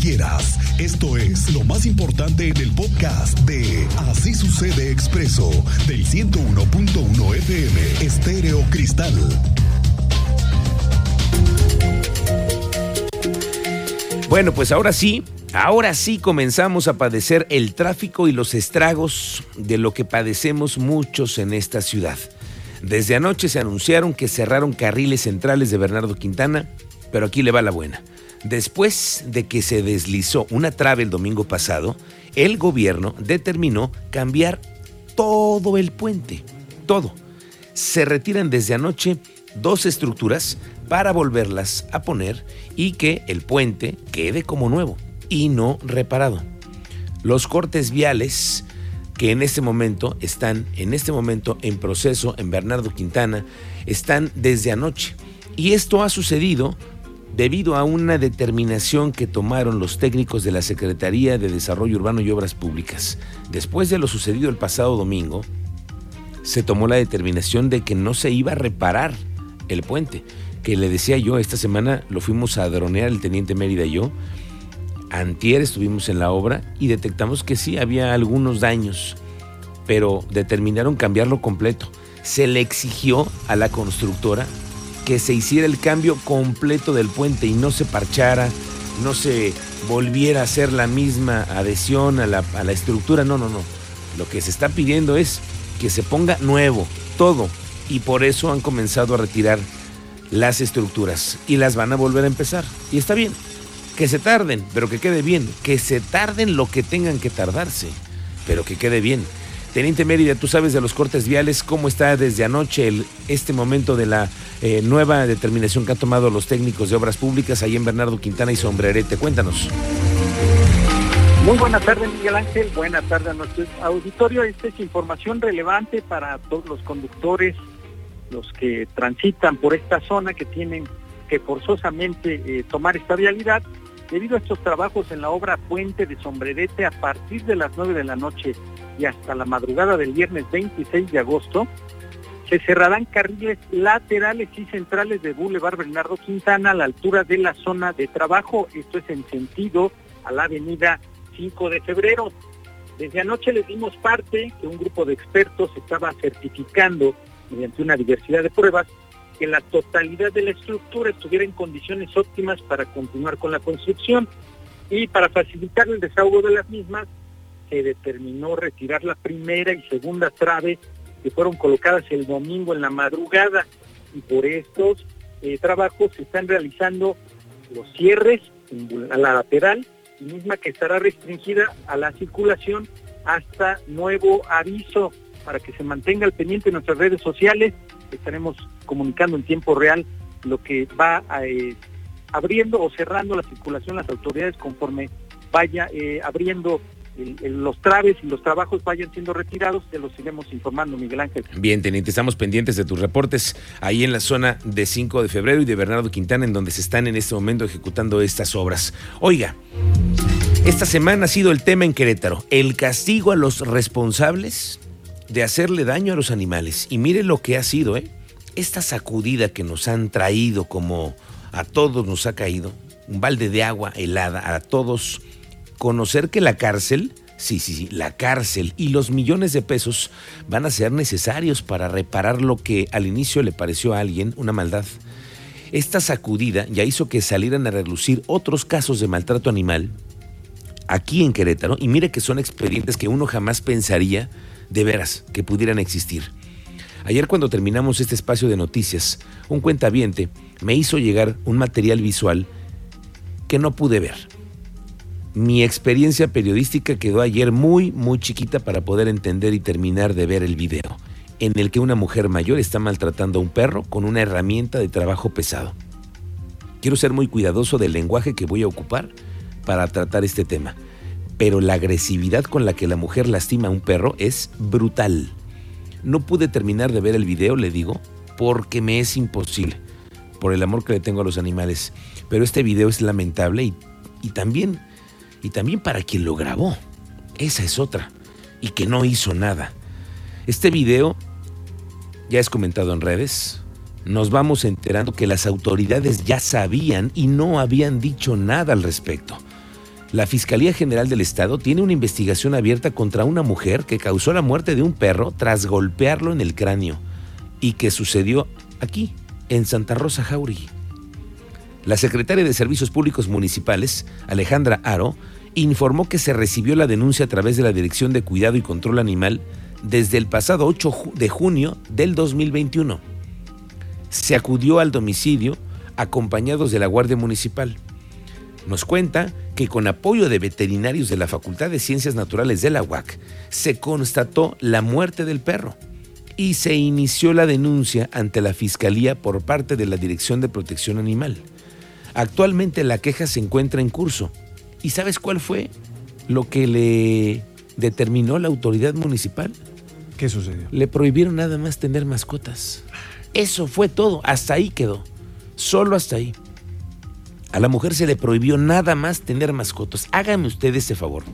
quieras. Esto es lo más importante en el podcast de Así sucede expreso del 101.1 FM Estéreo Cristal. Bueno, pues ahora sí, ahora sí comenzamos a padecer el tráfico y los estragos de lo que padecemos muchos en esta ciudad. Desde anoche se anunciaron que cerraron carriles centrales de Bernardo Quintana, pero aquí le va la buena. Después de que se deslizó una trave el domingo pasado, el gobierno determinó cambiar todo el puente, todo. Se retiran desde anoche dos estructuras para volverlas a poner y que el puente quede como nuevo y no reparado. Los cortes viales que en este momento están en este momento en proceso en Bernardo Quintana están desde anoche y esto ha sucedido debido a una determinación que tomaron los técnicos de la Secretaría de Desarrollo Urbano y Obras Públicas. Después de lo sucedido el pasado domingo, se tomó la determinación de que no se iba a reparar el puente, que le decía yo, esta semana lo fuimos a dronear el teniente Mérida y yo, antier estuvimos en la obra y detectamos que sí había algunos daños, pero determinaron cambiarlo completo. Se le exigió a la constructora que se hiciera el cambio completo del puente y no se parchara, no se volviera a hacer la misma adhesión a la, a la estructura. No, no, no. Lo que se está pidiendo es que se ponga nuevo, todo. Y por eso han comenzado a retirar las estructuras y las van a volver a empezar. Y está bien, que se tarden, pero que quede bien. Que se tarden lo que tengan que tardarse, pero que quede bien. Teniente Mérida, tú sabes de los cortes viales, cómo está desde anoche el, este momento de la eh, nueva determinación que han tomado los técnicos de obras públicas ahí en Bernardo Quintana y Sombrerete. Cuéntanos. Muy buenas tardes, Miguel Ángel. Buenas tardes a nuestro auditorio. Esta es información relevante para todos los conductores, los que transitan por esta zona, que tienen que forzosamente eh, tomar esta vialidad. Debido a estos trabajos en la obra Puente de Sombrerete, a partir de las 9 de la noche y hasta la madrugada del viernes 26 de agosto, se cerrarán carriles laterales y centrales de Boulevard Bernardo Quintana a la altura de la zona de trabajo. Esto es en sentido a la avenida 5 de febrero. Desde anoche les dimos parte que un grupo de expertos estaba certificando mediante una diversidad de pruebas que la totalidad de la estructura estuviera en condiciones óptimas para continuar con la construcción y para facilitar el desahogo de las mismas se determinó retirar la primera y segunda trave que fueron colocadas el domingo en la madrugada y por estos eh, trabajos se están realizando los cierres a la lateral misma que estará restringida a la circulación hasta nuevo aviso para que se mantenga al pendiente en nuestras redes sociales. Estaremos comunicando en tiempo real lo que va eh, abriendo o cerrando la circulación las autoridades conforme vaya eh, abriendo los traves y los trabajos vayan siendo retirados, te los iremos informando, Miguel Ángel. Bien, teniente, estamos pendientes de tus reportes ahí en la zona de 5 de febrero y de Bernardo Quintana, en donde se están en este momento ejecutando estas obras. Oiga, esta semana ha sido el tema en Querétaro, el castigo a los responsables de hacerle daño a los animales. Y mire lo que ha sido, ¿eh? Esta sacudida que nos han traído como a todos nos ha caído, un balde de agua helada a todos conocer que la cárcel, sí, sí, sí, la cárcel y los millones de pesos van a ser necesarios para reparar lo que al inicio le pareció a alguien una maldad. Esta sacudida ya hizo que salieran a relucir otros casos de maltrato animal aquí en Querétaro y mire que son expedientes que uno jamás pensaría de veras que pudieran existir. Ayer cuando terminamos este espacio de noticias, un cuentaviente me hizo llegar un material visual que no pude ver mi experiencia periodística quedó ayer muy, muy chiquita para poder entender y terminar de ver el video, en el que una mujer mayor está maltratando a un perro con una herramienta de trabajo pesado. Quiero ser muy cuidadoso del lenguaje que voy a ocupar para tratar este tema, pero la agresividad con la que la mujer lastima a un perro es brutal. No pude terminar de ver el video, le digo, porque me es imposible, por el amor que le tengo a los animales. Pero este video es lamentable y, y también y también para quien lo grabó. Esa es otra. Y que no hizo nada. Este video ya es comentado en redes. Nos vamos enterando que las autoridades ya sabían y no habían dicho nada al respecto. La Fiscalía General del Estado tiene una investigación abierta contra una mujer que causó la muerte de un perro tras golpearlo en el cráneo y que sucedió aquí, en Santa Rosa Jauregui. La secretaria de Servicios Públicos Municipales, Alejandra Aro, informó que se recibió la denuncia a través de la Dirección de Cuidado y Control Animal desde el pasado 8 de junio del 2021. Se acudió al domicilio acompañados de la Guardia Municipal. Nos cuenta que con apoyo de veterinarios de la Facultad de Ciencias Naturales de la UAC se constató la muerte del perro y se inició la denuncia ante la Fiscalía por parte de la Dirección de Protección Animal. Actualmente la queja se encuentra en curso. ¿Y sabes cuál fue lo que le determinó la autoridad municipal? ¿Qué sucedió? Le prohibieron nada más tener mascotas. Eso fue todo, hasta ahí quedó. Solo hasta ahí. A la mujer se le prohibió nada más tener mascotas. Hágame usted ese favor.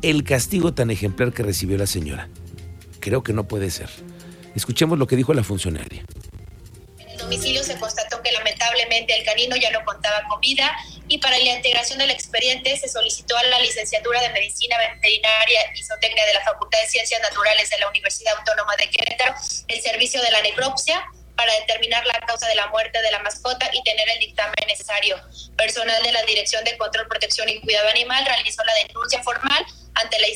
El castigo tan ejemplar que recibió la señora. Creo que no puede ser. Escuchemos lo que dijo la funcionaria. El canino ya no contaba con vida y para la integración del expediente se solicitó a la licenciatura de Medicina Veterinaria y Zootecnia de la Facultad de Ciencias Naturales de la Universidad Autónoma de Querétaro el servicio de la necropsia para determinar la causa de la muerte de la mascota y tener el dictamen necesario. Personal de la Dirección de Control, Protección y Cuidado Animal realizó la denuncia formal ante la,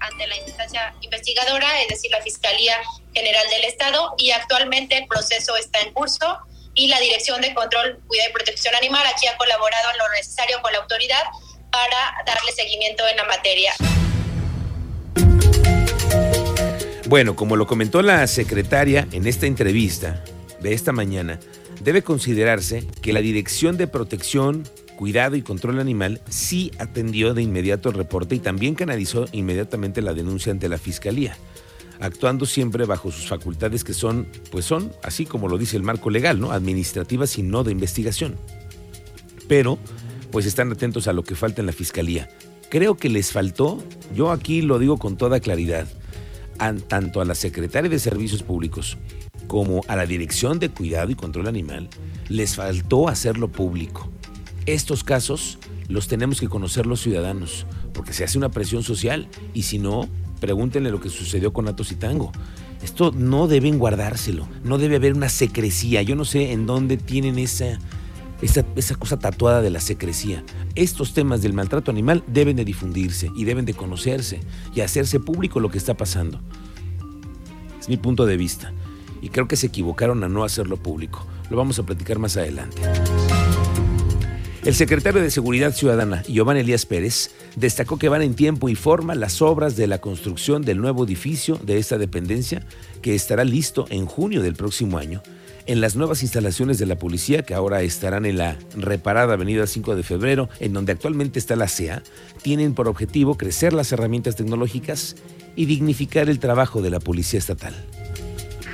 ante la instancia investigadora, es decir, la Fiscalía General del Estado, y actualmente el proceso está en curso y la Dirección de Control, Cuidado y Protección Animal aquí ha colaborado en lo necesario con la autoridad para darle seguimiento en la materia. Bueno, como lo comentó la secretaria en esta entrevista de esta mañana, debe considerarse que la Dirección de Protección, Cuidado y Control Animal sí atendió de inmediato el reporte y también canalizó inmediatamente la denuncia ante la Fiscalía, actuando siempre bajo sus facultades que son, pues son, así como lo dice el marco legal, ¿no? Administrativas y no de investigación. Pero, pues están atentos a lo que falta en la Fiscalía. Creo que les faltó, yo aquí lo digo con toda claridad, tanto a la Secretaria de Servicios Públicos como a la Dirección de Cuidado y Control Animal, les faltó hacerlo público. Estos casos los tenemos que conocer los ciudadanos, porque se hace una presión social y si no, pregúntenle lo que sucedió con Atos y Tango. Esto no deben guardárselo, no debe haber una secrecía. Yo no sé en dónde tienen esa, esa, cosa tatuada de la secrecía. Estos temas del maltrato animal deben de difundirse y deben de conocerse y hacerse público lo que está pasando. Es mi punto de vista. Y creo que se equivocaron a no hacerlo público. Lo vamos a platicar más adelante. El secretario de Seguridad Ciudadana, Giovanni Elías Pérez, destacó que van en tiempo y forma las obras de la construcción del nuevo edificio de esta dependencia, que estará listo en junio del próximo año en las nuevas instalaciones de la policía que ahora estarán en la reparada Avenida 5 de Febrero, en donde actualmente está la CEA, tienen por objetivo crecer las herramientas tecnológicas y dignificar el trabajo de la policía estatal.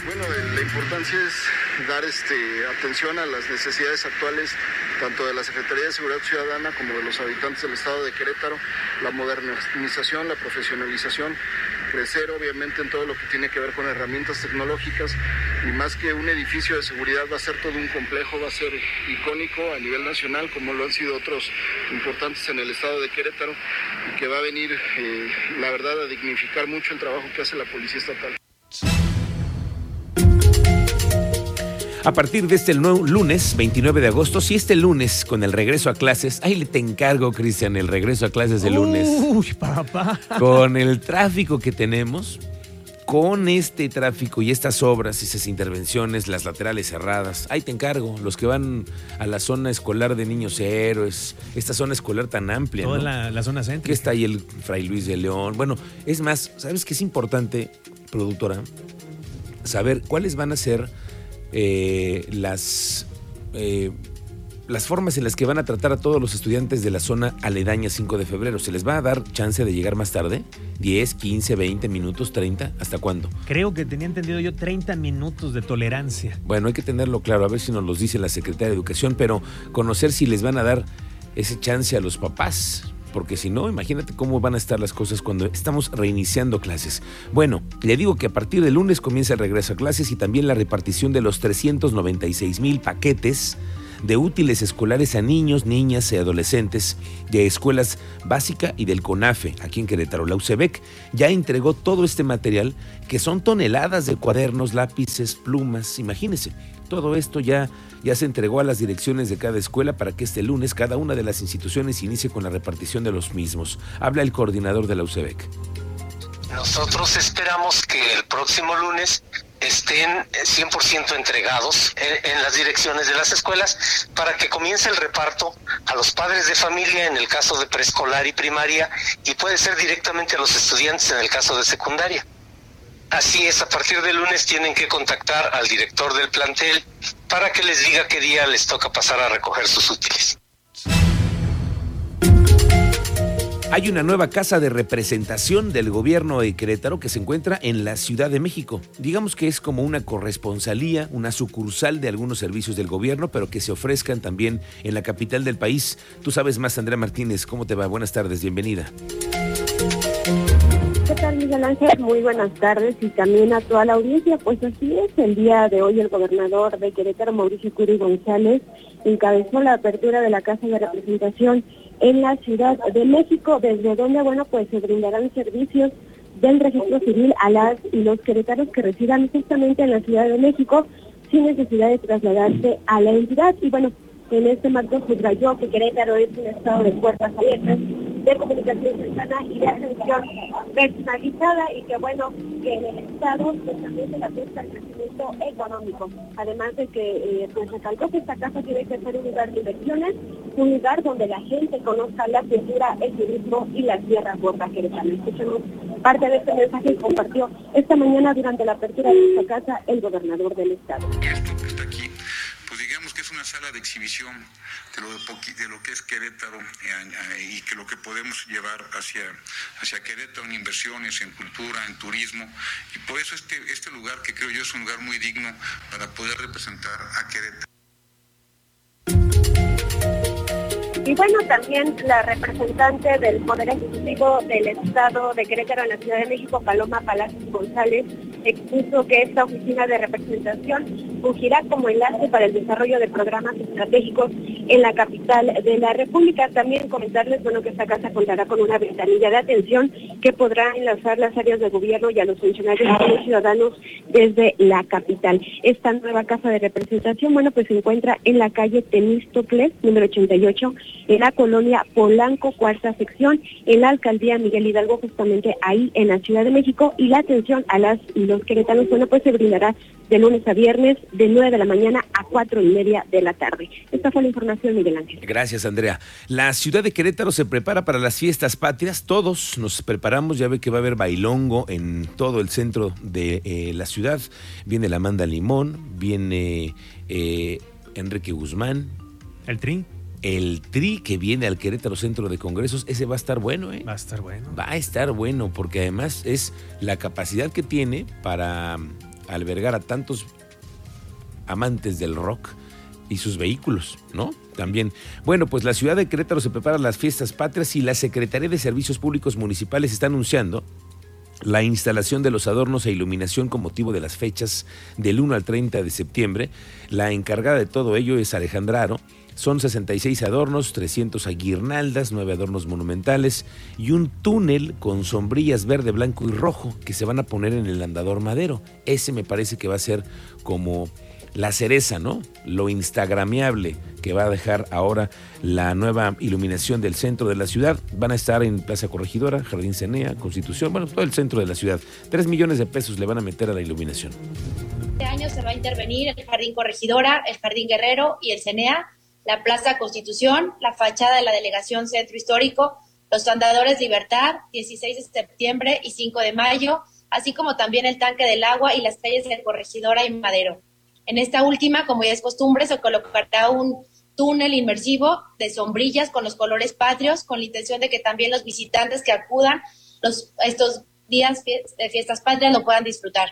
Bueno, la importancia es dar este, atención a las necesidades actuales tanto de la Secretaría de Seguridad Ciudadana como de los habitantes del estado de Querétaro, la modernización, la profesionalización crecer obviamente en todo lo que tiene que ver con herramientas tecnológicas y más que un edificio de seguridad va a ser todo un complejo, va a ser icónico a nivel nacional como lo han sido otros importantes en el estado de Querétaro y que va a venir eh, la verdad a dignificar mucho el trabajo que hace la Policía Estatal. A partir de este lunes, 29 de agosto, si este lunes con el regreso a clases, ahí te encargo, Cristian, el regreso a clases de lunes. Uy, papá. Con el tráfico que tenemos, con este tráfico y estas obras, esas intervenciones, las laterales cerradas, ahí te encargo, los que van a la zona escolar de niños héroes, esta zona escolar tan amplia. Toda la, la, zona centro. Que está ahí el Fray Luis de León. Bueno, es más, ¿sabes qué es importante, productora? Saber cuáles van a ser eh, las, eh, las formas en las que van a tratar a todos los estudiantes de la zona aledaña 5 de febrero. ¿Se les va a dar chance de llegar más tarde? ¿10, 15, 20 minutos, 30? ¿Hasta cuándo? Creo que tenía entendido yo 30 minutos de tolerancia. Bueno, hay que tenerlo claro, a ver si nos los dice la Secretaría de Educación, pero conocer si les van a dar ese chance a los papás porque si no, imagínate cómo van a estar las cosas cuando estamos reiniciando clases. Bueno, le digo que a partir de lunes comienza el regreso a clases y también la repartición de los 396 mil paquetes de útiles escolares a niños, niñas y adolescentes de escuelas básica y del CONAFE, aquí en Querétaro. La UCEBEC ya entregó todo este material, que son toneladas de cuadernos, lápices, plumas, imagínense. Todo esto ya, ya se entregó a las direcciones de cada escuela para que este lunes cada una de las instituciones inicie con la repartición de los mismos. Habla el coordinador de la UCEBEC. Nosotros esperamos que el próximo lunes estén 100% entregados en, las direcciones de las escuelas para que comience el reparto a los padres de familia en el caso de preescolar y primaria y puede ser directamente a los estudiantes en el caso de secundaria. Así es, a partir del lunes tienen que contactar al director del plantel para que les diga qué día les toca pasar a recoger sus útiles. Hay una nueva casa de representación del gobierno de Querétaro que se encuentra en la Ciudad de México. Digamos que es como una corresponsalía, una sucursal de algunos servicios del gobierno, pero que se ofrezcan también en la capital del país. Tú sabes más, Andrea Martínez. ¿Cómo te va? Buenas tardes, bienvenida. ¿Qué tal, Miguel Ángel? Muy buenas tardes y también a toda la audiencia. Pues así es, el día de hoy el gobernador de Querétaro, Mauricio Curi González, encabezó la apertura de la Casa de Representación en la Ciudad de México, desde donde, bueno, pues se brindarán servicios del registro civil a las y los queretanos que residan justamente en la Ciudad de México sin necesidad de trasladarse a la entidad. Y bueno, en este marco subrayó que Querétaro es un estado de puertas abiertas de comunicación cercana y de atención personalizada y que bueno, que en el Estado pues, también se le apuesta el crecimiento económico. Además de que eh, pues recalcó que esta casa tiene que ser un lugar de inversiones, un lugar donde la gente conozca la cultura, el turismo y las tierras gordas queretanas. Escuchemos parte de este mensaje que compartió esta mañana durante la apertura de esta casa el gobernador del Estado una sala de exhibición de lo, de, lo que es Querétaro eh, y que lo que podemos llevar hacia, hacia Querétaro en inversiones, en cultura, en turismo. Y por eso este, este lugar que creo yo es un lugar muy digno para poder representar a Querétaro. Y bueno, también la representante del Poder Ejecutivo del Estado de Querétaro en la Ciudad de México, Paloma Palacios González, expuso que esta oficina de representación fungirá como enlace para el desarrollo de programas estratégicos en la capital de la República. También comentarles bueno, que esta casa contará con una ventanilla de atención que podrá enlazar las áreas de gobierno y a los funcionarios y los ciudadanos desde la capital. Esta nueva casa de representación, bueno, pues se encuentra en la calle Temístocles, número 88, en la colonia Polanco, cuarta sección, en la alcaldía Miguel Hidalgo, justamente ahí en la Ciudad de México, y la atención a las y los queretanos, bueno, pues se brindará de lunes a viernes, de 9 de la mañana a 4 y media de la tarde. Esta fue la información, Miguel Ángel. Gracias, Andrea. La ciudad de Querétaro se prepara para las fiestas patrias. Todos nos preparamos. Ya ve que va a haber bailongo en todo el centro de eh, la ciudad. Viene la Amanda Limón, viene eh, Enrique Guzmán. ¿El Tri? El tri que viene al Querétaro Centro de Congresos, ese va a estar bueno, ¿eh? Va a estar bueno. Va a estar bueno, porque además es la capacidad que tiene para albergar a tantos amantes del rock y sus vehículos, ¿no? También. Bueno, pues la ciudad de Querétaro se prepara las fiestas patrias y la Secretaría de Servicios Públicos Municipales está anunciando la instalación de los adornos e iluminación con motivo de las fechas del 1 al 30 de septiembre. La encargada de todo ello es Alejandra Aro son 66 adornos, 300 aguirnaldas, 9 adornos monumentales y un túnel con sombrillas verde, blanco y rojo que se van a poner en el andador madero. Ese me parece que va a ser como la cereza, ¿no? Lo instagrameable que va a dejar ahora la nueva iluminación del centro de la ciudad. Van a estar en Plaza Corregidora, Jardín Cenea, Constitución, bueno, todo el centro de la ciudad. Tres millones de pesos le van a meter a la iluminación. Este año se va a intervenir el Jardín Corregidora, el Jardín Guerrero y el Cenea la Plaza Constitución, la fachada de la Delegación Centro Histórico, los Andadores Libertad, 16 de septiembre y 5 de mayo, así como también el tanque del agua y las calles de Corregidora y Madero. En esta última, como ya es costumbre, se colocará un túnel inmersivo de sombrillas con los colores patrios, con la intención de que también los visitantes que acudan los, estos días de fiestas patrias lo puedan disfrutar.